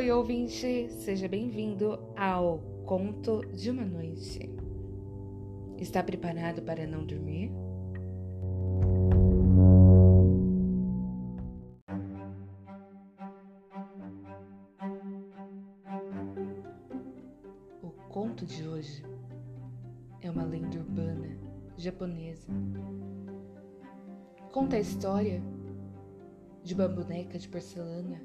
oi, ouvinte! Seja bem-vindo ao Conto de uma Noite. Está preparado para não dormir? O conto de hoje é uma lenda urbana japonesa. Conta a história de uma boneca de porcelana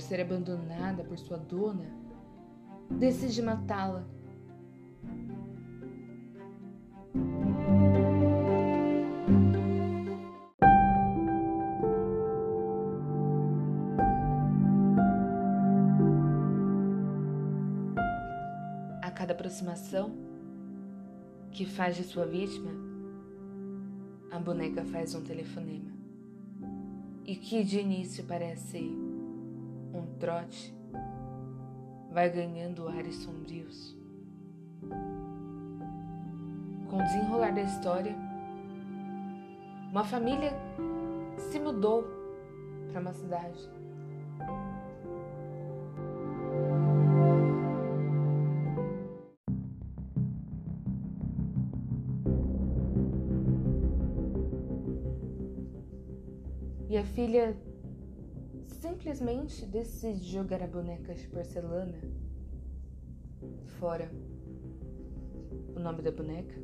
por ser abandonada por sua dona, decide matá-la. A cada aproximação que faz de sua vítima, a boneca faz um telefonema. E que de início parece um trote, vai ganhando ares sombrios. Com o desenrolar da história, uma família se mudou para uma cidade. E a filha simplesmente decide jogar a boneca de porcelana fora. O nome da boneca?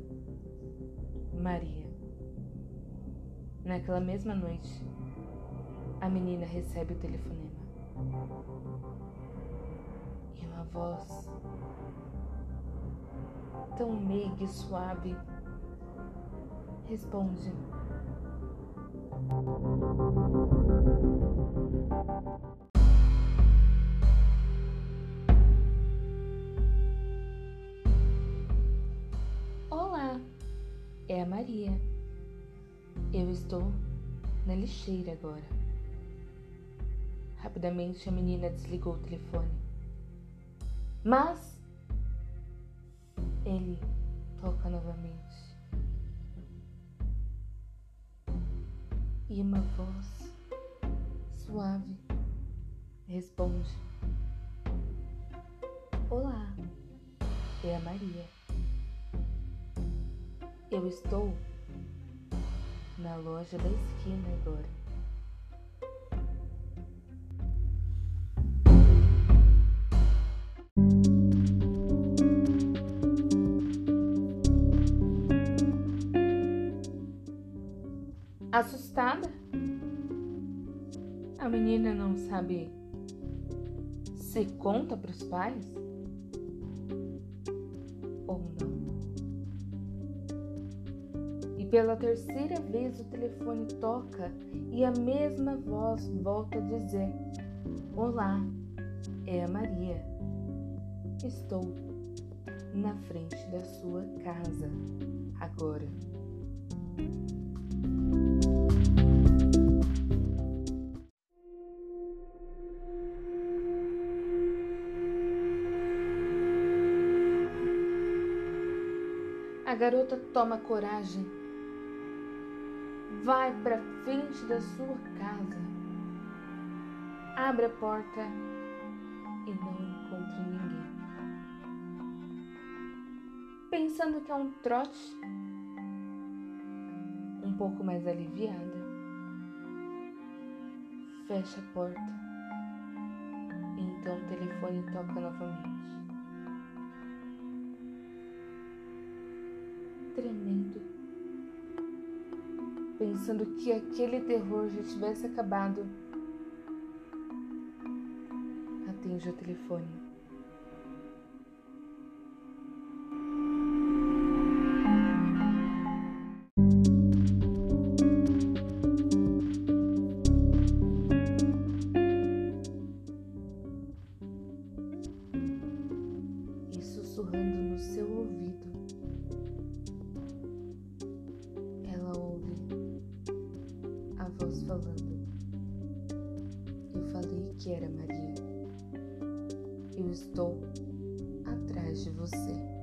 Maria. Naquela mesma noite, a menina recebe o telefonema. E uma voz tão meiga e suave responde. É a Maria. Eu estou na lixeira agora. Rapidamente a menina desligou o telefone. Mas ele toca novamente. E uma voz suave responde: Olá, é a Maria. Eu estou na loja da esquina agora. Assustada, a menina não sabe se conta para os pais ou não. Pela terceira vez o telefone toca e a mesma voz volta a dizer: Olá, é a Maria. Estou na frente da sua casa agora. A garota toma coragem, vai para frente da sua casa, abre a porta e não encontra ninguém. Pensando que é um trote, um pouco mais aliviada, fecha a porta e então o telefone toca novamente. tremendo, pensando que aquele terror já tivesse acabado. Atende o telefone. E sussurrando no seu ouvido. Que era Maria. Eu estou atrás de você.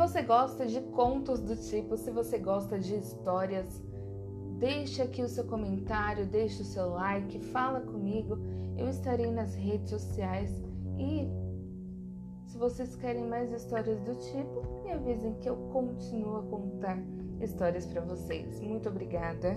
você gosta de contos do tipo, se você gosta de histórias, deixe aqui o seu comentário, deixe o seu like, fala comigo. Eu estarei nas redes sociais e se vocês querem mais histórias do tipo, me avisem que eu continuo a contar histórias para vocês. Muito obrigada.